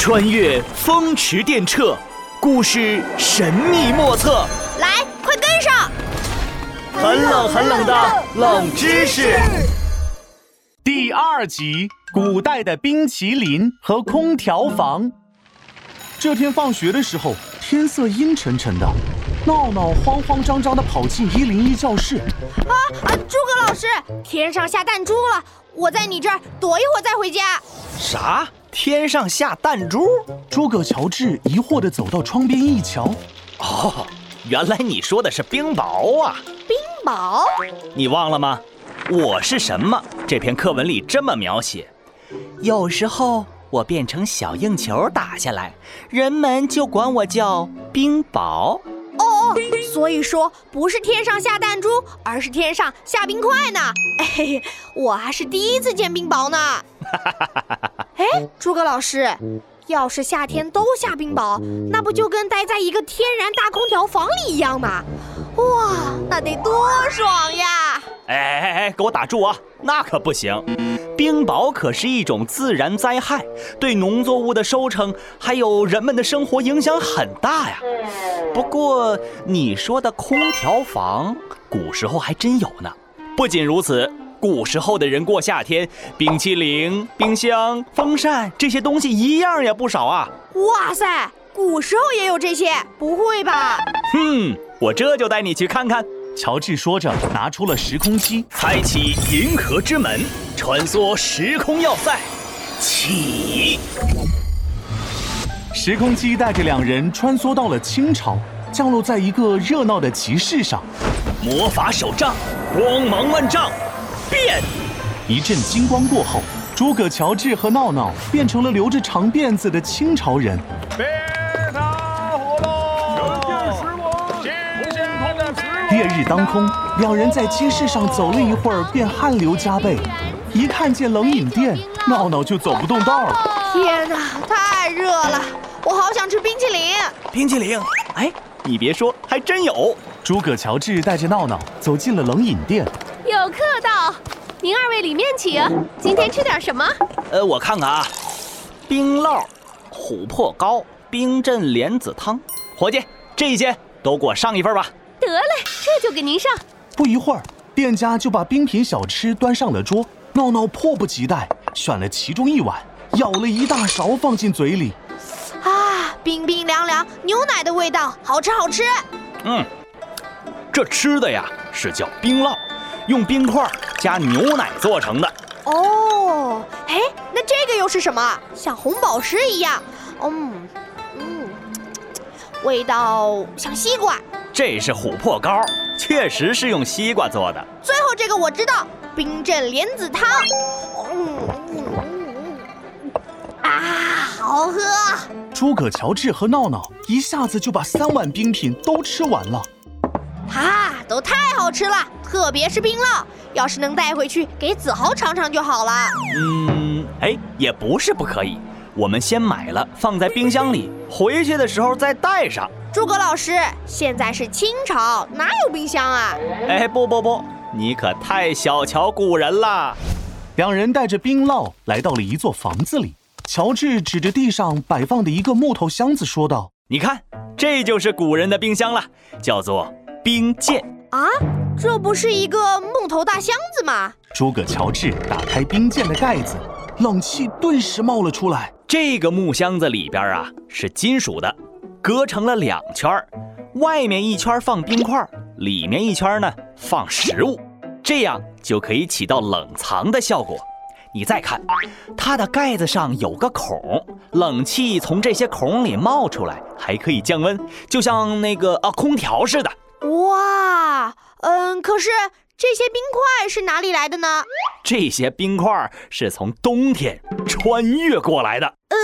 穿越风驰电掣，故事神秘莫测。来，快跟上！很冷很冷的冷知识。第二集：古代的冰淇淋和空调房。这天放学的时候，天色阴沉沉的，闹闹慌慌张张地跑进一零一教室。啊啊！诸葛老师，天上下弹珠了，我在你这儿躲一会儿再回家。啥？天上下弹珠？诸葛乔治疑惑地走到窗边一瞧，哦，原来你说的是冰雹啊！冰雹？你忘了吗？我是什么？这篇课文里这么描写：有时候我变成小硬球打下来，人们就管我叫冰雹。哦哦，所以说不是天上下弹珠，而是天上下冰块呢。哎，我还是第一次见冰雹呢。哎，诸葛老师，要是夏天都下冰雹，那不就跟待在一个天然大空调房里一样吗？哇，那得多爽呀！哎哎哎，给我打住啊！那可不行，冰雹可是一种自然灾害，对农作物的收成还有人们的生活影响很大呀。不过你说的空调房，古时候还真有呢。不仅如此。古时候的人过夏天，冰淇淋、冰箱、风扇这些东西一样也不少啊！哇塞，古时候也有这些？不会吧？哼，我这就带你去看看。乔治说着，拿出了时空机，开启银河之门，穿梭时空要塞，起！时空机带着两人穿梭到了清朝，降落在一个热闹的集市上。魔法手杖，光芒万丈。变！一阵金光过后，诸葛乔治和闹闹变成了留着长辫子的清朝人。别打火了！烈日当空，两人在街市上走了一会儿，便汗流浃背。一看见冷饮店，闹闹就走不动道了。天哪，太热了！我好想吃冰淇淋。冰淇淋？哎，你别说，还真有。诸葛乔治带着闹闹走进了冷饮店。有客到，您二位里面请。今天吃点什么？呃，我看看啊，冰酪、琥珀糕、冰镇莲子汤。伙计，这一些都给我上一份吧。得嘞，这就给您上。不一会儿，店家就把冰品小吃端上了桌。闹闹迫不及待选了其中一碗，舀了一大勺放进嘴里。啊，冰冰凉凉，牛奶的味道，好吃好吃。嗯，这吃的呀是叫冰酪。用冰块加牛奶做成的哦，哎，那这个又是什么？像红宝石一样，嗯嗯，味道像西瓜。这是琥珀糕，确实是用西瓜做的。最后这个我知道，冰镇莲子汤。嗯嗯嗯，啊，好喝！诸葛乔治和闹闹一下子就把三碗冰品都吃完了。啊，都太好吃了，特别是冰酪，要是能带回去给子豪尝尝就好了。嗯，哎，也不是不可以，我们先买了放在冰箱里，回去的时候再带上。诸葛老师，现在是清朝，哪有冰箱啊？哎，不不不，你可太小瞧古人了。两人带着冰酪来到了一座房子里，乔治指着地上摆放的一个木头箱子说道：“你看，这就是古人的冰箱了，叫做。”冰剑啊，这不是一个木头大箱子吗？诸葛乔治打开冰剑的盖子，冷气顿时冒了出来。这个木箱子里边啊是金属的，隔成了两圈外面一圈放冰块，里面一圈呢放食物，这样就可以起到冷藏的效果。你再看，它的盖子上有个孔，冷气从这些孔里冒出来，还可以降温，就像那个啊空调似的。哇，嗯，可是这些冰块是哪里来的呢？这些冰块是从冬天穿越过来的。呃，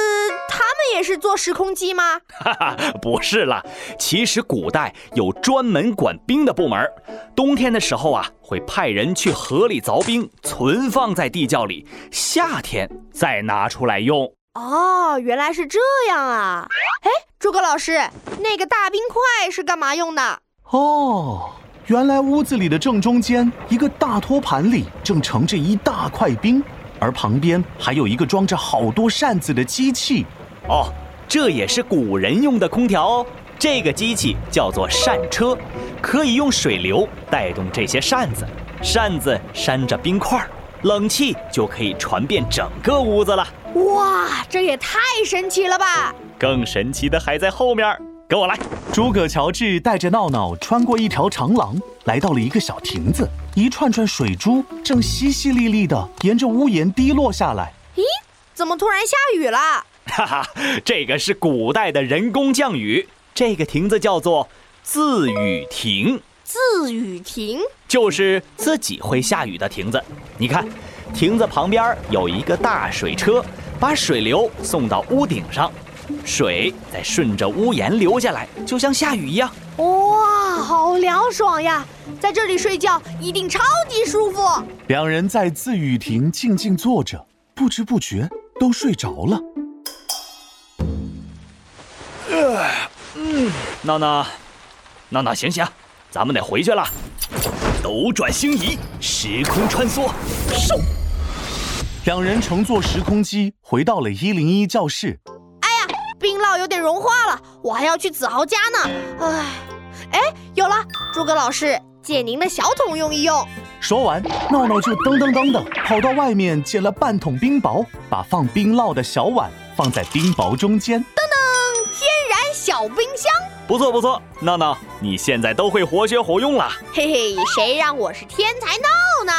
他们也是坐时空机吗？哈哈，不是啦。其实古代有专门管冰的部门，冬天的时候啊，会派人去河里凿冰，存放在地窖里，夏天再拿出来用。哦，原来是这样啊。哎，诸葛老师，那个大冰块是干嘛用的？哦，原来屋子里的正中间一个大托盘里正盛着一大块冰，而旁边还有一个装着好多扇子的机器。哦，这也是古人用的空调哦。这个机器叫做扇车，可以用水流带动这些扇子，扇子扇着冰块，冷气就可以传遍整个屋子了。哇，这也太神奇了吧！更神奇的还在后面，跟我来。诸葛乔治带着闹闹穿过一条长廊，来到了一个小亭子，一串串水珠正淅淅沥沥的沿着屋檐滴落下来。咦，怎么突然下雨了？哈哈，这个是古代的人工降雨。这个亭子叫做自雨亭，自雨亭就是自己会下雨的亭子。你看，亭子旁边有一个大水车，把水流送到屋顶上，水再顺着屋檐流下来，就像下雨一样。哇，好凉爽呀！在这里睡觉一定超级舒服。两人在自雨亭静静坐着，不知不觉都睡着了。嗯，闹闹，闹闹，醒醒，咱们得回去了。斗转星移，时空穿梭，嗖！两人乘坐时空机回到了一零一教室。酪有点融化了，我还要去子豪家呢。哎，哎，有了，诸葛老师，借您的小桶用一用。说完，闹闹就噔噔噔的跑到外面捡了半桶冰雹，把放冰酪的小碗放在冰雹中间。噔噔，天然小冰箱，不错不错。闹闹，你现在都会活学活用了。嘿嘿，谁让我是天才闹呢？